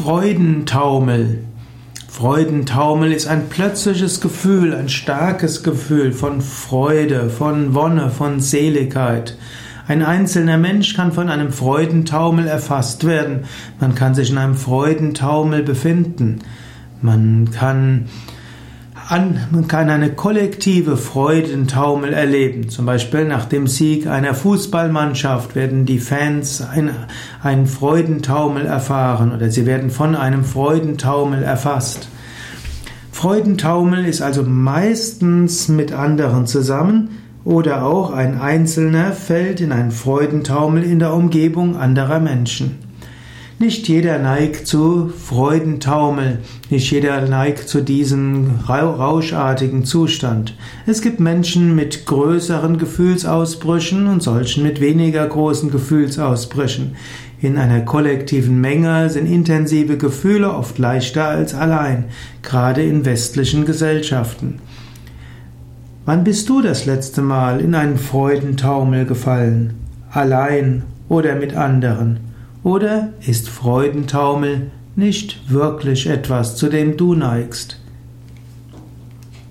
Freudentaumel. Freudentaumel ist ein plötzliches Gefühl, ein starkes Gefühl von Freude, von Wonne, von Seligkeit. Ein einzelner Mensch kann von einem Freudentaumel erfasst werden. Man kann sich in einem Freudentaumel befinden. Man kann an, man kann eine kollektive Freudentaumel erleben. Zum Beispiel nach dem Sieg einer Fußballmannschaft werden die Fans ein, einen Freudentaumel erfahren oder sie werden von einem Freudentaumel erfasst. Freudentaumel ist also meistens mit anderen zusammen oder auch ein Einzelner fällt in einen Freudentaumel in der Umgebung anderer Menschen. Nicht jeder neigt zu Freudentaumel, nicht jeder neigt zu diesem rauschartigen Zustand. Es gibt Menschen mit größeren Gefühlsausbrüchen und solchen mit weniger großen Gefühlsausbrüchen. In einer kollektiven Menge sind intensive Gefühle oft leichter als allein, gerade in westlichen Gesellschaften. Wann bist du das letzte Mal in einen Freudentaumel gefallen? Allein oder mit anderen? Oder ist Freudentaumel nicht wirklich etwas, zu dem du neigst?